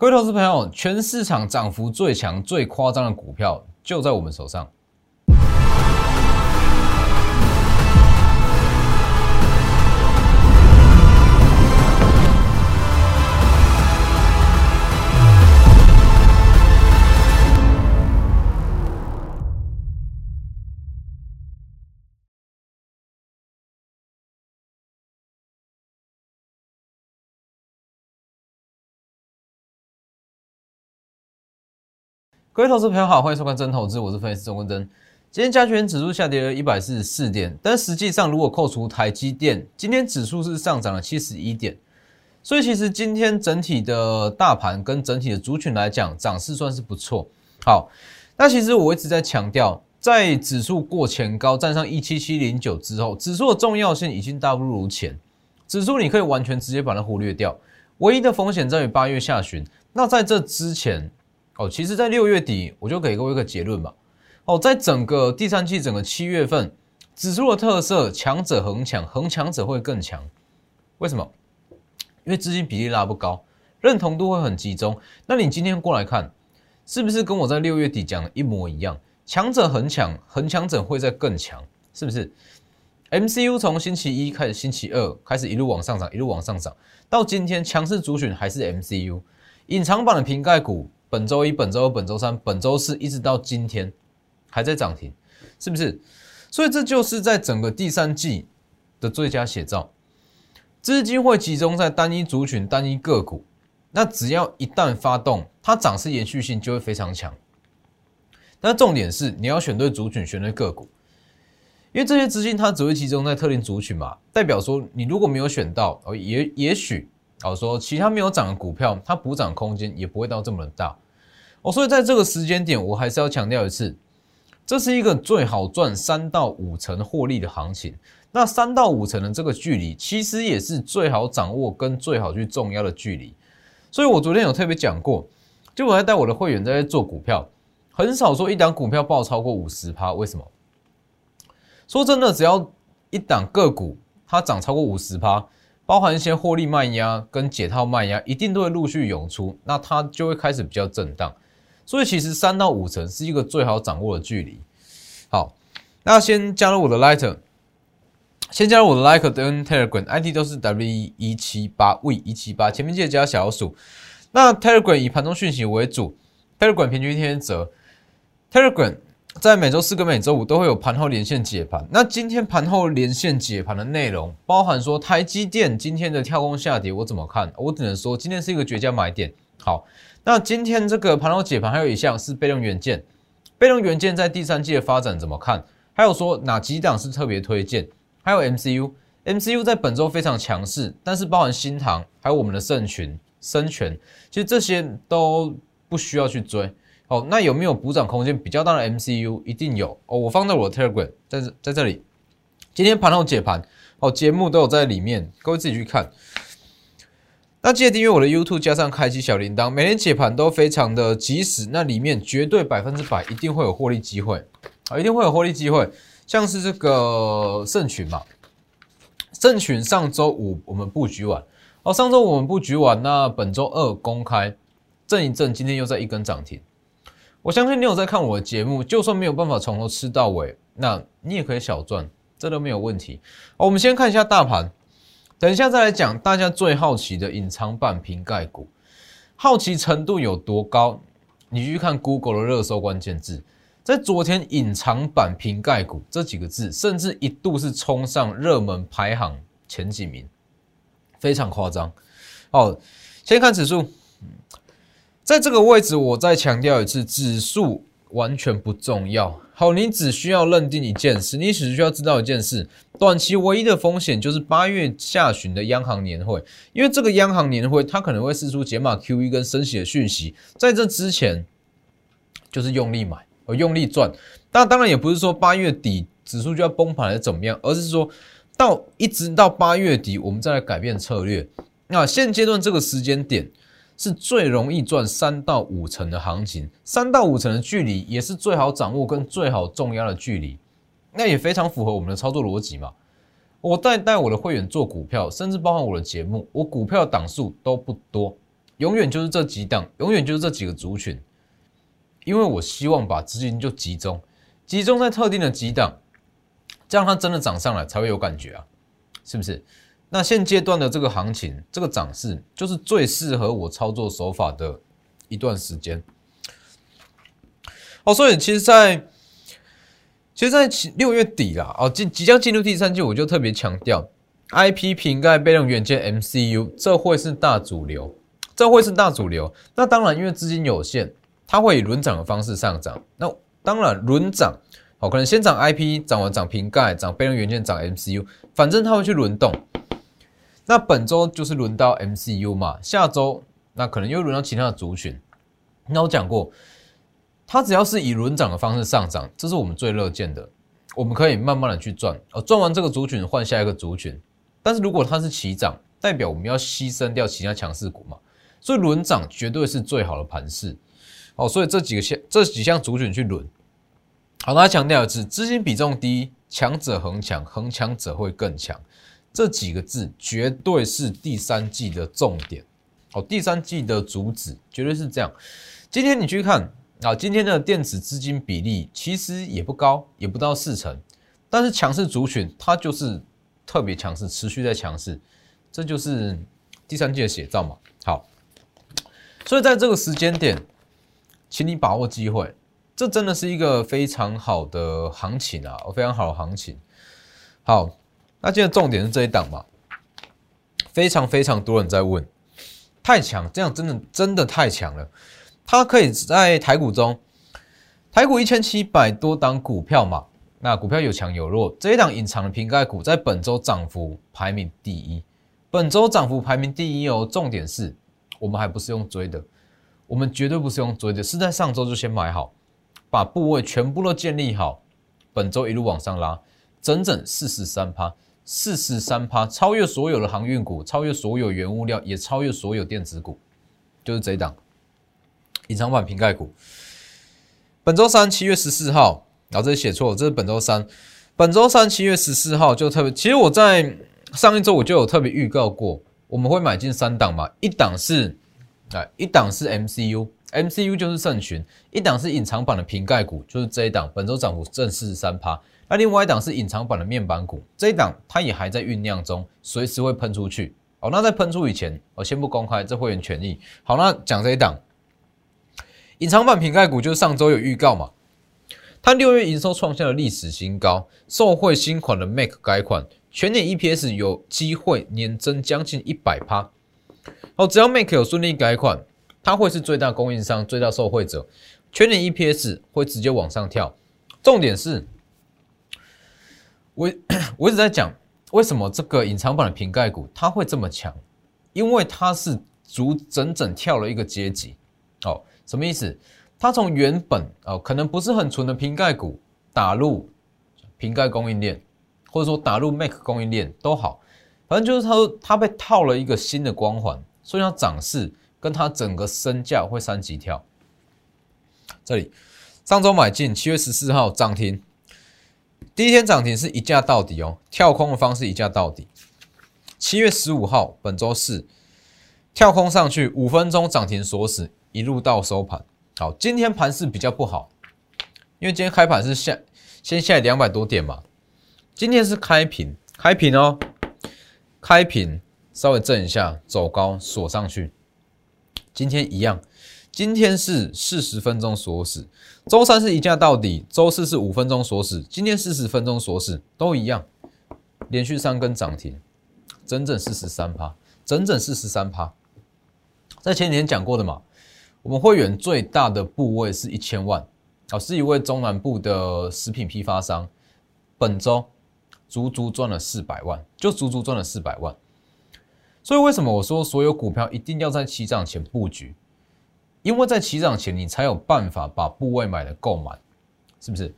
各位投资朋友，全市场涨幅最强、最夸张的股票就在我们手上。各位投资朋友好，欢迎收看真投资，我是分析师钟文真。今天加权指数下跌了一百四十四点，但实际上如果扣除台积电，今天指数是上涨了七十一点。所以其实今天整体的大盘跟整体的族群来讲，涨势算是不错。好，那其实我一直在强调，在指数过前高站上一七七零九之后，指数的重要性已经大不如前。指数你可以完全直接把它忽略掉，唯一的风险在于八月下旬。那在这之前。哦，其实，在六月底我就给各位一个结论吧。哦，在整个第三季、整个七月份，指数的特色，强者恒强，恒强者会更强。为什么？因为资金比例拉不高，认同度会很集中。那你今天过来看，是不是跟我在六月底讲的一模一样？强者恒强，恒强者会在更强，是不是？MCU 从星期一开始，星期二开始一路往上涨，一路往上涨，到今天强势主选还是 MCU，隐藏版的瓶盖股。本周一、本周二、本周三、本周四，一直到今天还在涨停，是不是？所以这就是在整个第三季的最佳写照。资金会集中在单一族群、单一个股，那只要一旦发动，它涨势延续性就会非常强。但重点是你要选对族群、选对个股，因为这些资金它只会集中在特定族群嘛，代表说你如果没有选到，哦，也也许。好说，其他没有涨的股票，它补涨空间也不会到这么大哦。所以在这个时间点，我还是要强调一次，这是一个最好赚三到五成获利的行情。那三到五成的这个距离，其实也是最好掌握跟最好去重要的距离。所以我昨天有特别讲过，就我在带我的会员在做股票，很少说一档股票爆超过五十趴。为什么？说真的，只要一档个股它涨超过五十趴。包含一些获利卖压跟解套卖压，一定都会陆续涌出，那它就会开始比较震荡。所以其实三到五成是一个最好掌握的距离。好，那先加入我的 Lighter，先加入我的 Lighter 跟 Telegram，ID 都是 W 一七八 V 一七八，前面记得加小数。那 Telegram 以盘中讯息为主，Telegram 平均一天折，Telegram。在每周四跟每周五都会有盘后连线解盘。那今天盘后连线解盘的内容，包含说台积电今天的跳空下跌，我怎么看？我只能说今天是一个绝佳买点。好，那今天这个盘后解盘还有一项是被动元件，被动元件在第三季的发展怎么看？还有说哪几档是特别推荐？还有 MCU，MCU 在本周非常强势，但是包含新塘还有我们的盛群、生全，其实这些都不需要去追。哦，那有没有补涨空间比较大的 MCU？一定有哦，我放在我的 Telegram，在这在这里。今天盘后解盘，哦，节目都有在里面，各位自己去看。那记得订阅我的 YouTube，加上开启小铃铛，每天解盘都非常的及时。那里面绝对百分之百一定会有获利机会，啊，一定会有获利机会。像是这个盛群嘛，盛群上周五我们布局完，哦，上周五我们布局完，那本周二公开震一震，今天又在一根涨停。我相信你有在看我的节目，就算没有办法从头吃到尾，那你也可以小赚，这都没有问题。好，我们先看一下大盘，等一下再来讲大家最好奇的隐藏版瓶盖股，好奇程度有多高？你去看 Google 的热搜关键字，在昨天隐藏版瓶盖股这几个字，甚至一度是冲上热门排行前几名，非常夸张。好，先看指数。在这个位置，我再强调一次，指数完全不重要。好，你只需要认定一件事，你只需要知道一件事：短期唯一的风险就是八月下旬的央行年会，因为这个央行年会它可能会释出解码 QE 跟升息的讯息。在这之前，就是用力买和用力赚。那当然也不是说八月底指数就要崩盘还是怎么样，而是说到一直到八月底，我们再来改变策略。那现阶段这个时间点。是最容易赚三到五成的行情，三到五成的距离也是最好掌握跟最好重压的距离，那也非常符合我们的操作逻辑嘛。我带带我的会员做股票，甚至包含我的节目，我股票档数都不多，永远就是这几档，永远就是这几个族群，因为我希望把资金就集中，集中在特定的几档，这样它真的涨上来才会有感觉啊，是不是？那现阶段的这个行情，这个涨势就是最适合我操作手法的一段时间。哦，所以其实，在其实，在六月底啦，哦，即即将进入第三季，我就特别强调，IP 瓶盖备用元件 MCU 这会是大主流，这会是大主流。那当然，因为资金有限，它会以轮涨的方式上涨。那当然，轮涨，哦，可能先涨 IP，涨完涨瓶盖，涨备用元件，涨 MCU，反正它会去轮动。那本周就是轮到 MCU 嘛，下周那可能又轮到其他的族群。那我讲过。它只要是以轮涨的方式上涨，这是我们最乐见的。我们可以慢慢的去赚，哦，赚完这个族群换下一个族群。但是如果它是齐涨，代表我们要牺牲掉其他强势股嘛？所以轮涨绝对是最好的盘势。哦，所以这几个项这几项族群去轮。好，大家强调的是资金比重低，强者恒强，恒强者会更强。这几个字绝对是第三季的重点。哦，第三季的主旨绝对是这样。今天你去看。啊，今天的电子资金比例其实也不高，也不到四成，但是强势族群它就是特别强势，持续在强势，这就是第三季的写照嘛。好，所以在这个时间点，请你把握机会，这真的是一个非常好的行情啊，非常好的行情。好，那今天重点是这一档嘛，非常非常多人在问，太强，这样真的真的太强了。它可以在台股中，台股一千七百多档股票嘛，那股票有强有弱，这一档隐藏的瓶盖股在本周涨幅排名第一，本周涨幅排名第一哦。重点是我们还不是用追的，我们绝对不是用追的，是在上周就先买好，把部位全部都建立好，本周一路往上拉，整整四十三趴，四十三趴，超越所有的航运股，超越所有原物料，也超越所有电子股，就是这一档。隐藏版瓶盖股，本周三七月十四号，然后这里写错，这是本周三。本周三七月十四号就特别，其实我在上一周我就有特别预告过，我们会买进三档嘛，一档是啊，一档是 MCU，MCU 就是圣群，一档是隐藏版的瓶盖股，就是这一档，本周涨幅正四十三趴。那另外一档是隐藏版的面板股，这一档它也还在酝酿中，随时会喷出去。哦，那在喷出以前，我先不公开这会员权益。好，那讲这一档。隐藏版瓶盖股就是上周有预告嘛，它六月营收创下了历史新高，受惠新款的 Mac 改款，全年 EPS 有机会年增将近一百趴。哦，只要 Mac 有顺利改款，它会是最大供应商、最大受惠者，全年 EPS 会直接往上跳。重点是，我 我一直在讲，为什么这个隐藏版的瓶盖股它会这么强？因为它是足整整跳了一个阶级。哦。什么意思？它从原本哦，可能不是很纯的瓶盖股，打入瓶盖供应链，或者说打入 Mac 供应链都好，反正就是它它被套了一个新的光环，所以它涨势跟它整个身价会三级跳。这里上周买进，七月十四号涨停，第一天涨停是一价到底哦，跳空的方式一价到底。七月十五号本周四跳空上去，五分钟涨停锁死。一路到收盘，好，今天盘势比较不好，因为今天开盘是下先下两百多点嘛，今天是开平，开平哦，开平稍微震一下，走高锁上去，今天一样，今天是四十分钟锁死，周三是一价到底，周四是五分钟锁死，今天四十分钟锁死，都一样，连续三根涨停，整整四十三趴，整整四十三趴，在前几天讲过的嘛。我们会员最大的部位是一千万，啊，是一位中南部的食品批发商，本周足足赚了四百万，就足足赚了四百万。所以为什么我说所有股票一定要在起涨前布局？因为在起涨前你才有办法把部位买的够满，是不是？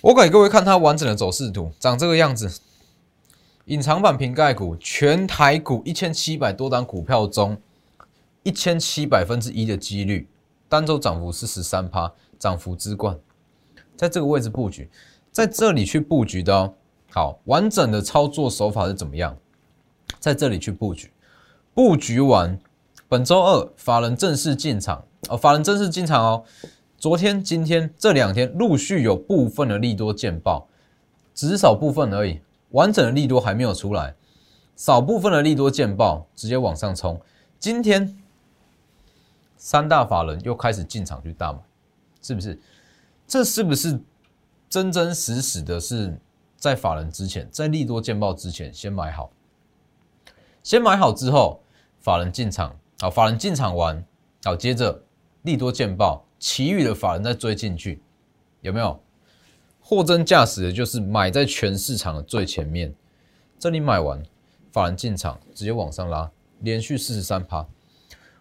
我给各位看它完整的走势图，长这个样子。隐藏版瓶盖股，全台股一千七百多单股票中。一千七百分之一的几率，单周涨幅是十三趴，涨幅之冠，在这个位置布局，在这里去布局的哦。好，完整的操作手法是怎么样？在这里去布局，布局完，本周二法人正式进场哦，法人正式进场哦。昨天、今天这两天陆续有部分的利多见报，只是少部分而已，完整的利多还没有出来。少部分的利多见报，直接往上冲。今天三大法人又开始进场去大买，是不是？这是不是真真实实的是在法人之前，在利多见报之前先买好？先买好之后，法人进场，好，法人进场完，好，接着利多见报，其余的法人再追进去，有没有？货真价实的就是买在全市场的最前面，这里买完。法人进场，直接往上拉，连续四十三趴。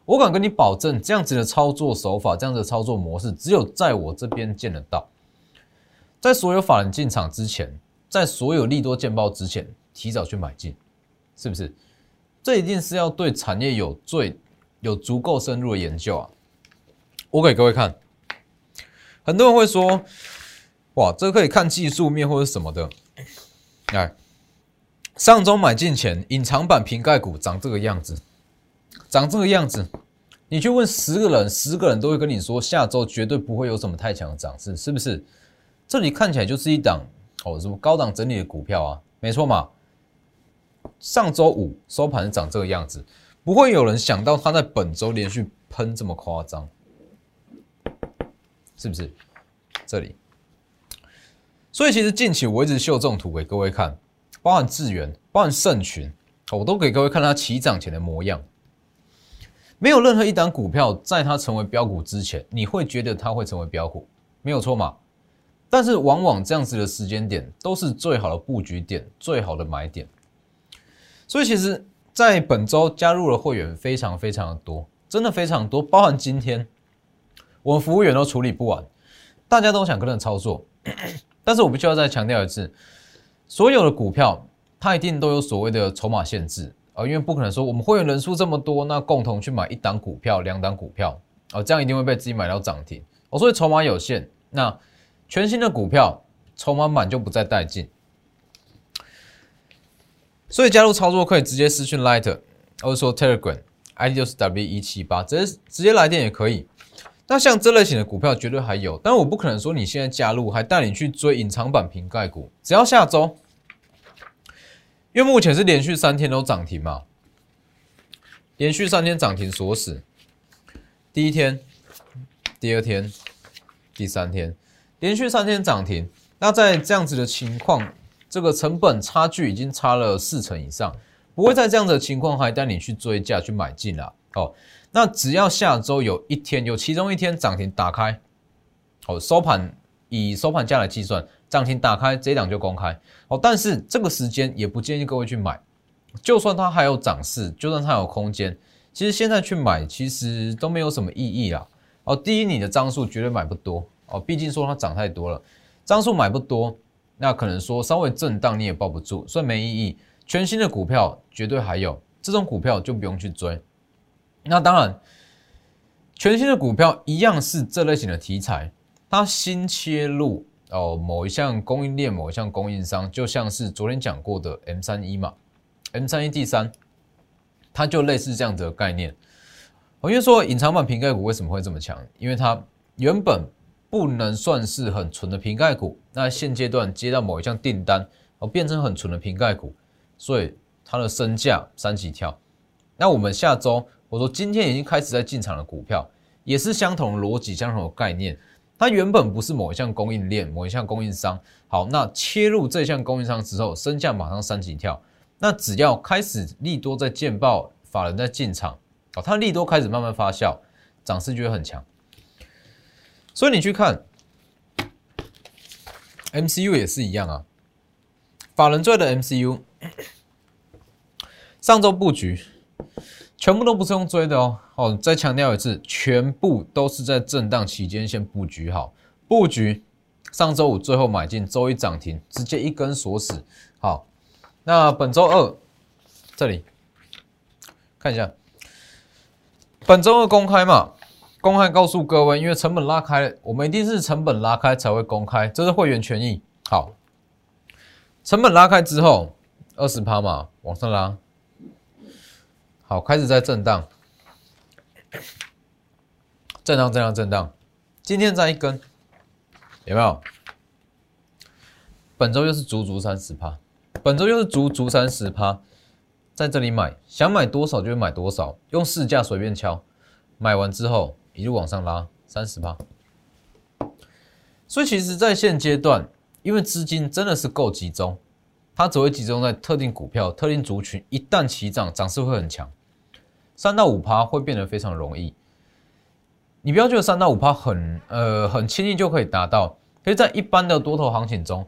我敢跟你保证，这样子的操作手法，这样子的操作模式，只有在我这边见得到。在所有法人进场之前，在所有利多见报之前，提早去买进，是不是？这一定是要对产业有最有足够深入的研究啊！我给各位看，很多人会说，哇，这可以看技术面或者什么的，来。上周买进前，隐藏版瓶盖股长这个样子，长这个样子。你去问十个人，十个人都会跟你说，下周绝对不会有什么太强的涨势，是不是？这里看起来就是一档哦，什么高档整理的股票啊？没错嘛。上周五收盘长这个样子，不会有人想到它在本周连续喷这么夸张，是不是？这里。所以其实近期我一直秀这种图给各位看。包含智源，包含盛群，我都给各位看它起涨前的模样。没有任何一档股票在它成为标股之前，你会觉得它会成为标股，没有错嘛？但是往往这样子的时间点都是最好的布局点，最好的买点。所以其实，在本周加入了会员非常非常的多，真的非常多。包含今天，我们服务员都处理不完，大家都想跟着操作，但是我必须要再强调一次。所有的股票，它一定都有所谓的筹码限制啊，因为不可能说我们会员人数这么多，那共同去买一档股票、两档股票啊，这样一定会被自己买到涨停哦。所以筹码有限，那全新的股票筹码满就不再带进。所以加入操作可以直接私讯 Light，或者说 Telegram，ID 就是 W 一七八，直接直接来电也可以。那像这类型的股票绝对还有，但我不可能说你现在加入还带你去追隐藏版瓶盖股，只要下周。因为目前是连续三天都涨停嘛，连续三天涨停锁死，第一天、第二天、第三天，连续三天涨停。那在这样子的情况，这个成本差距已经差了四成以上，不会在这样的情况还带你去追价去买进了哦。那只要下周有一天有其中一天涨停打开，哦，收盘以收盘价来计算。涨停打开，这档就公开哦。但是这个时间也不建议各位去买，就算它还有涨势，就算它有空间，其实现在去买其实都没有什么意义啦。哦，第一，你的张数绝对买不多哦，毕竟说它涨太多了，张数买不多，那可能说稍微震荡你也抱不住，所以没意义。全新的股票绝对还有，这种股票就不用去追。那当然，全新的股票一样是这类型的题材，它新切入。哦，某一项供应链，某一项供应商，就像是昨天讲过的 M 三一嘛，M 三一 D 三，它就类似这样的概念。我因为说隐藏版瓶盖股为什么会这么强？因为它原本不能算是很纯的瓶盖股，那现阶段接到某一项订单，哦，变成很纯的瓶盖股，所以它的身价三级跳。那我们下周，我说今天已经开始在进场的股票，也是相同的逻辑，相同的概念。它原本不是某一项供应链、某一项供应商，好，那切入这项供应商之后，身价马上三级跳。那只要开始利多在见报，法人在进场，哦，它利多开始慢慢发酵，涨势就会很强。所以你去看 MCU 也是一样啊，法人追的 MCU，上周布局。全部都不是用追的哦，哦，再强调一次，全部都是在震荡期间先布局好，布局上周五最后买进，周一涨停，直接一根锁死。好，那本周二这里看一下，本周二公开嘛，公开告诉各位，因为成本拉开，我们一定是成本拉开才会公开，这是会员权益。好，成本拉开之后，二十趴嘛，往上拉。好，开始在震荡，震荡震荡震荡，今天再一根，有没有？本周又是足足三十趴，本周又是足足三十趴，在这里买，想买多少就买多少，用市价随便敲，买完之后一路往上拉三十趴。所以其实，在现阶段，因为资金真的是够集中，它只会集中在特定股票、特定族群，一旦起涨，涨势会很强，三到五趴会变得非常容易。你不要觉得三到五趴很呃很轻易就可以达到，所以在一般的多头行情中。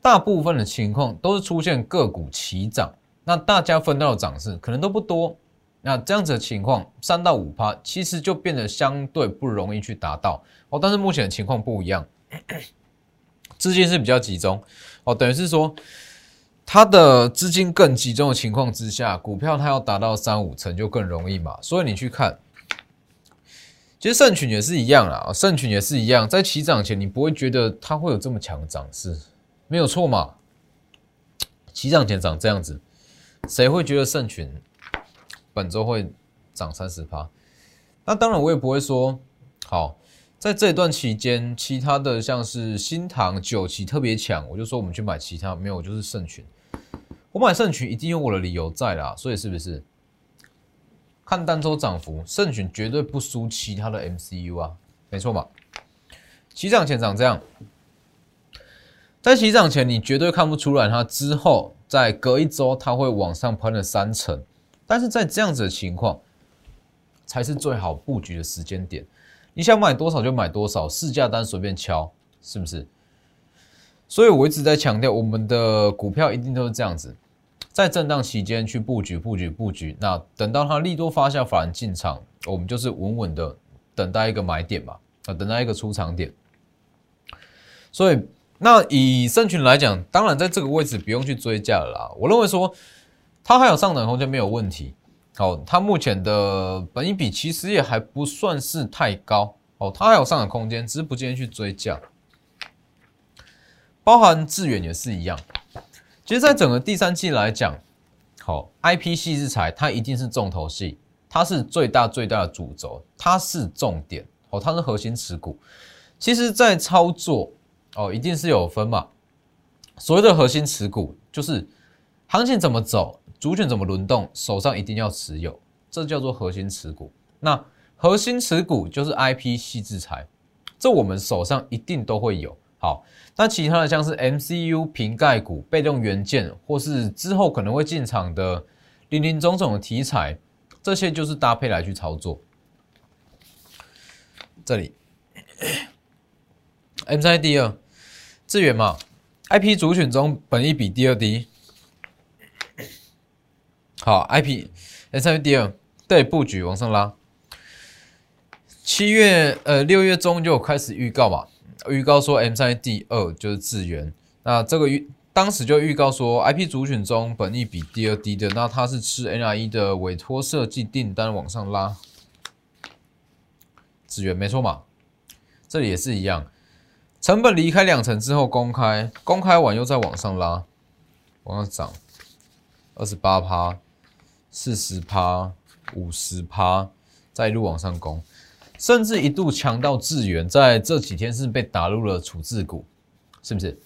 大部分的情况都是出现个股齐涨，那大家分到的涨势可能都不多，那这样子的情况，三到五趴其实就变得相对不容易去达到哦。但是目前的情况不一样，资金是比较集中哦，等于是说它的资金更集中的情况之下，股票它要达到三五成就更容易嘛。所以你去看，其实圣群也是一样啦，圣群也是一样，在起涨前你不会觉得它会有这么强的涨势。没有错嘛，起涨前涨这样子，谁会觉得盛群本周会涨三十趴？那当然我也不会说好，在这段期间，其他的像是新塘、九旗特别强，我就说我们去买其他，没有就是圣群。我买圣群一定有我的理由在啦，所以是不是？看单周涨幅，圣群绝对不输其他的 MCU 啊，没错嘛，起涨前涨这样。在起涨前，你绝对看不出来，它之后在隔一周，它会往上喷了三成。但是在这样子的情况，才是最好布局的时间点。你想买多少就买多少，市价单随便敲，是不是？所以我一直在强调，我们的股票一定都是这样子，在震荡期间去布局、布局、布局。那等到它利多发酵，反而进场，我们就是稳稳的等待一个买点嘛，啊，等待一个出场点。所以。那以圣群来讲，当然在这个位置不用去追价了啦。我认为说它还有上涨空间没有问题。哦，它目前的本益比其实也还不算是太高。哦，它还有上涨空间，只是不建议去追价。包含致远也是一样。其实，在整个第三季来讲，好，I P 系之材它一定是重头戏，它是最大最大的主轴，它是重点。哦，它是核心持股。其实，在操作。哦，一定是有分嘛。所谓的核心持股，就是行情怎么走，主选怎么轮动，手上一定要持有，这叫做核心持股。那核心持股就是 I P 细制裁，这我们手上一定都会有。好，那其他的像是 M C U 瓶盖股、被动元件，或是之后可能会进场的林林总总的题材，这些就是搭配来去操作。这里 M 三 D 二。资源嘛，I P 主选中本一比第二低，好，I P S I D 二对布局往上拉。七月呃六月中就开始预告嘛，预告说 M 三 D 二就是资源，那这个预当时就预告说 I P 主选中本一比第二低的，那它是吃 N R E 的委托设计订单往上拉，资源没错嘛，这里也是一样。成本离开两成之后公开，公开完又再往上拉，往上涨，二十八趴、四十趴、五十趴，再一路往上攻，甚至一度强到智源，在这几天是被打入了处置股，是不是？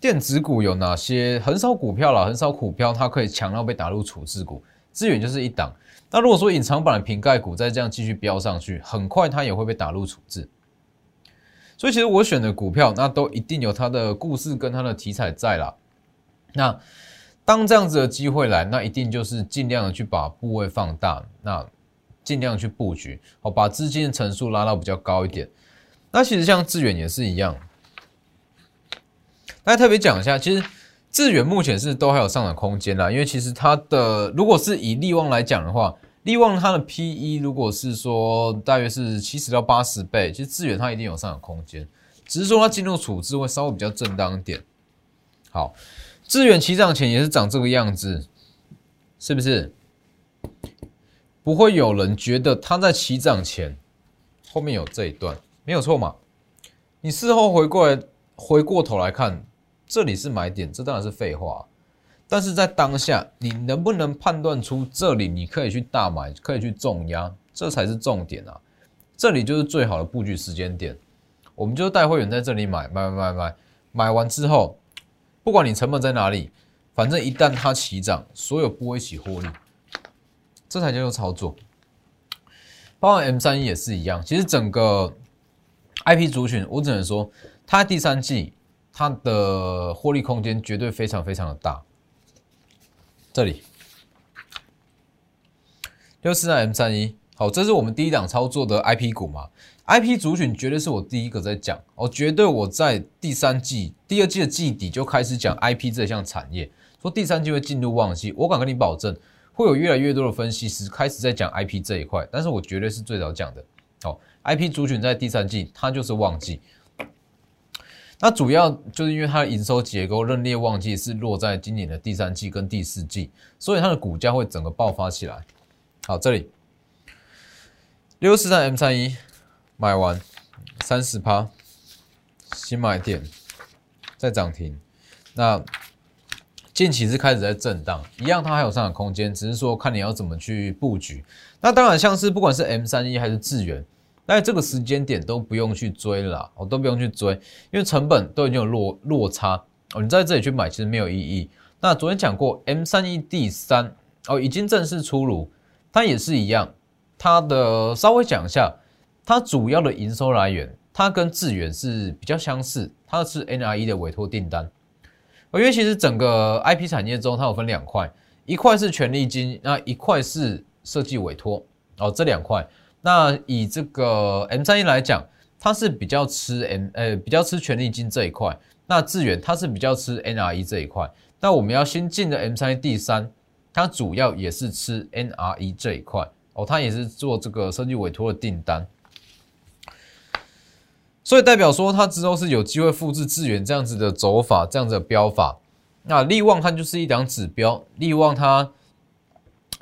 电子股有哪些？很少股票了，很少股票它可以强到被打入处置股，智源就是一档。那如果说隐藏版的瓶盖股再这样继续飙上去，很快它也会被打入处置。所以其实我选的股票，那都一定有它的故事跟它的题材在啦。那当这样子的机会来，那一定就是尽量的去把部位放大，那尽量去布局，好把资金的层数拉到比较高一点。那其实像致远也是一样，大家特别讲一下，其实致远目前是都还有上涨空间啦，因为其实它的如果是以利旺来讲的话。利旺它的 P E 如果是说大约是七十到八十倍，其实资源它一定有上涨空间，只是说它进入处置会稍微比较正当一点。好，资源起涨前也是长这个样子，是不是？不会有人觉得它在起涨前后面有这一段没有错嘛？你事后回过来回过头来看，这里是买点，这当然是废话。但是在当下，你能不能判断出这里你可以去大买，可以去重压，这才是重点啊！这里就是最好的布局时间点。我们就带会员在这里买买买买买，买完之后，不管你成本在哪里，反正一旦它起涨，所有波一起获利，这才叫做操作。包括 M 三一也是一样，其实整个 IP 族群，我只能说，它第三季它的获利空间绝对非常非常的大。这里六四三 M 三一，好，这是我们第一档操作的 IP 股嘛？IP 族群绝对是我第一个在讲，哦，绝对我在第三季、第二季的季底就开始讲 IP 这项产业，说第三季会进入旺季，我敢跟你保证。会有越来越多的分析师开始在讲 IP 这一块，但是我绝对是最早讲的。哦，IP 族群在第三季它就是旺季，那主要就是因为它的营收结构认列旺季是落在今年的第三季跟第四季，所以它的股价会整个爆发起来。好，这里六四三 M 三一买完三十趴，新买点再涨停，那。近期是开始在震荡，一样它还有上涨空间，只是说看你要怎么去布局。那当然，像是不管是 M 三一还是智源，那这个时间点都不用去追了，哦，都不用去追，因为成本都已经有落落差哦，你在这里去买其实没有意义。那昨天讲过 M 三一 D 三哦，已经正式出炉，它也是一样，它的稍微讲一下，它主要的营收来源，它跟智远是比较相似，它是 NRE 的委托订单。因为其实整个 IP 产业中，它有分两块，一块是权利金，那一块是设计委托哦，这两块。那以这个 M 三一来讲，它是比较吃 M 呃比较吃权利金这一块，那致远它是比较吃 NRE 这一块。那我们要新进的 M 三一 D 三，它主要也是吃 NRE 这一块哦，它也是做这个设计委托的订单。所以代表说，它之后是有机会复制智远这样子的走法，这样子的标法。那利旺它就是一档指标，利旺它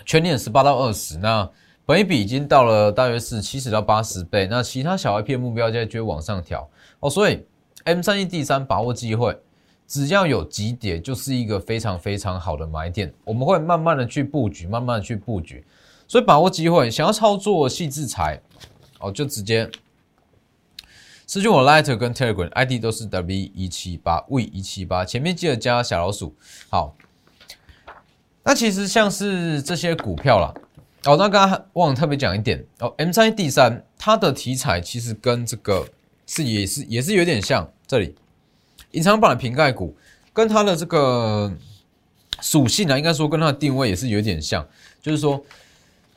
全年十八到二十，那本一比已经到了大约是七十到八十倍。那其他小 IP 目标在就会往上调哦。所以 M 三一 D 三把握机会，只要有几点，就是一个非常非常好的买点。我们会慢慢的去布局，慢慢的去布局。所以把握机会，想要操作细制裁哦，就直接。私讯我 Lighter 跟 Telegram ID 都是 W 一七八 V 一七八，前面记得加小老鼠。好，那其实像是这些股票啦，哦，那刚刚忘了特别讲一点哦，M 三 D 三它的题材其实跟这个是也是也是有点像，这里隐藏版的瓶盖股跟它的这个属性啊，应该说跟它的定位也是有点像，就是说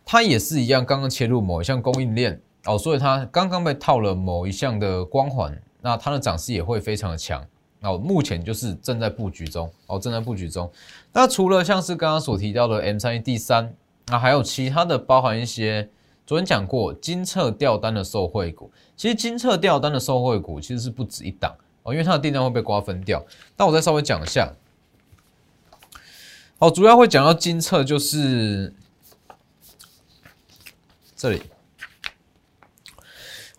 它也是一样，刚刚切入某一项供应链。哦，所以它刚刚被套了某一项的光环，那它的涨势也会非常的强。哦，目前就是正在布局中，哦，正在布局中。那除了像是刚刚所提到的 M 三一 D 三，那还有其他的，包含一些昨天讲过金策调单的受惠股。其实金策调单的受惠股其实是不止一档哦，因为它的订单会被瓜分掉。那我再稍微讲一下，哦，主要会讲到金策就是这里。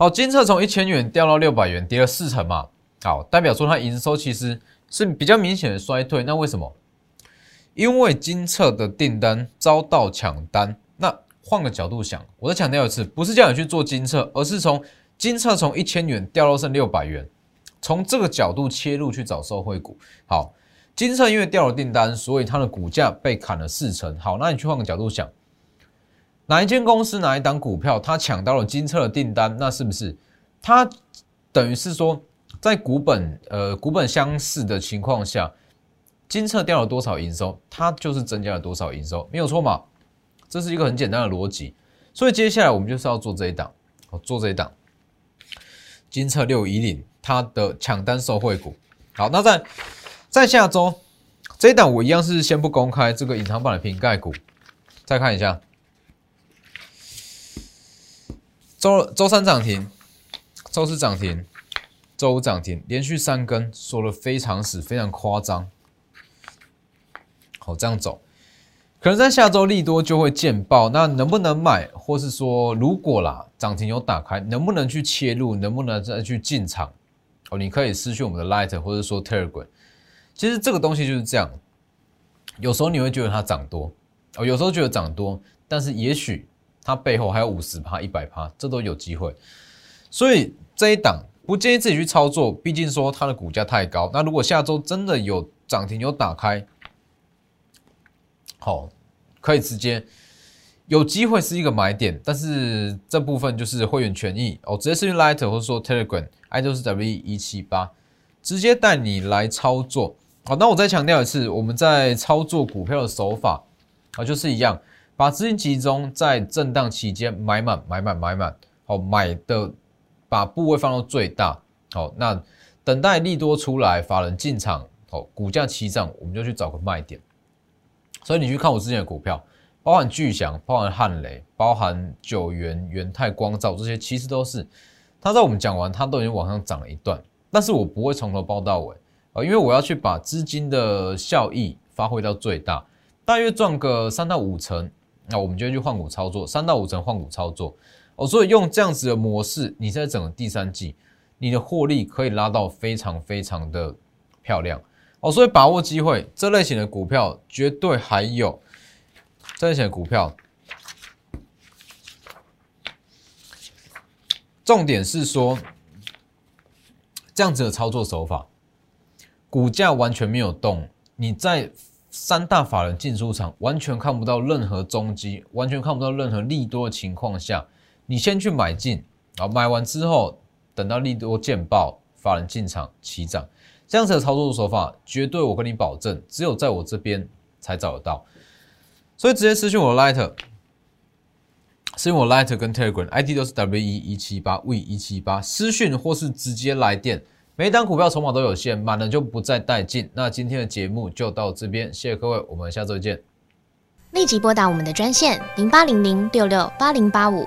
好，金策从一千元掉到六百元，跌了四成嘛。好，代表说它营收其实是比较明显的衰退。那为什么？因为金策的订单遭到抢单。那换个角度想，我再强调一次，不是叫你去做金策，而是从金策从一千元掉到剩六百元，从这个角度切入去找受惠股。好，金策因为掉了订单，所以它的股价被砍了四成。好，那你去换个角度想。哪一间公司哪一档股票，它抢到了金策的订单，那是不是它等于是说，在股本呃股本相似的情况下，金策掉了多少营收，它就是增加了多少营收，没有错嘛？这是一个很简单的逻辑。所以接下来我们就是要做这一档，哦，做这一档金策六一零它的抢单受惠股。好，那在在下周这一档我一样是先不公开这个隐藏版的瓶盖股，再看一下。周周三涨停，周四涨停，周五涨停，连续三根，说的非常死，非常夸张。好，这样走，可能在下周利多就会见报。那能不能买，或是说如果啦涨停有打开，能不能去切入，能不能再去进场？哦，你可以失去我们的 Light，或者说 Telegram。其实这个东西就是这样，有时候你会觉得它涨多，哦，有时候觉得涨多，但是也许。它背后还有五十趴、一百趴，这都有机会。所以这一档不建议自己去操作，毕竟说它的股价太高。那如果下周真的有涨停有打开，好，可以直接有机会是一个买点，但是这部分就是会员权益哦，直接是用 Light 或者说 Telegram，id 是 w 一七八，直接带你来操作。好，那我再强调一次，我们在操作股票的手法啊，就是一样，把资金集中在震荡期间买满、买满、买满。好，买的把部位放到最大。好，那等待利多出来，法人进场，好，股价起涨，我们就去找个卖点。所以你去看我之前的股票，包含巨翔、包含汉雷、包含九元、元泰光照这些，其实都是它在我们讲完，它都已经往上涨了一段，但是我不会从头报到尾。啊，因为我要去把资金的效益发挥到最大，大约赚个三到五成，那我们就去换股操作，三到五成换股操作。哦，所以用这样子的模式，你在整个第三季，你的获利可以拉到非常非常的漂亮。哦，所以把握机会，这类型的股票绝对还有这类型的股票，重点是说这样子的操作手法。股价完全没有动，你在三大法人进出场，完全看不到任何踪迹，完全看不到任何利多的情况下，你先去买进，啊，买完之后，等到利多见报，法人进场起涨，这样子的操作手法，绝对我跟你保证，只有在我这边才找得到，所以直接私信我的 Light，私信我 Light 跟 Telegram ID 都是 W 一一七八 V 一七八，私讯或是直接来电。每单股票筹码都有限，满了就不再带进。那今天的节目就到这边，谢谢各位，我们下周见。立即拨打我们的专线零八零零六六八零八五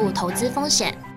不投资风险。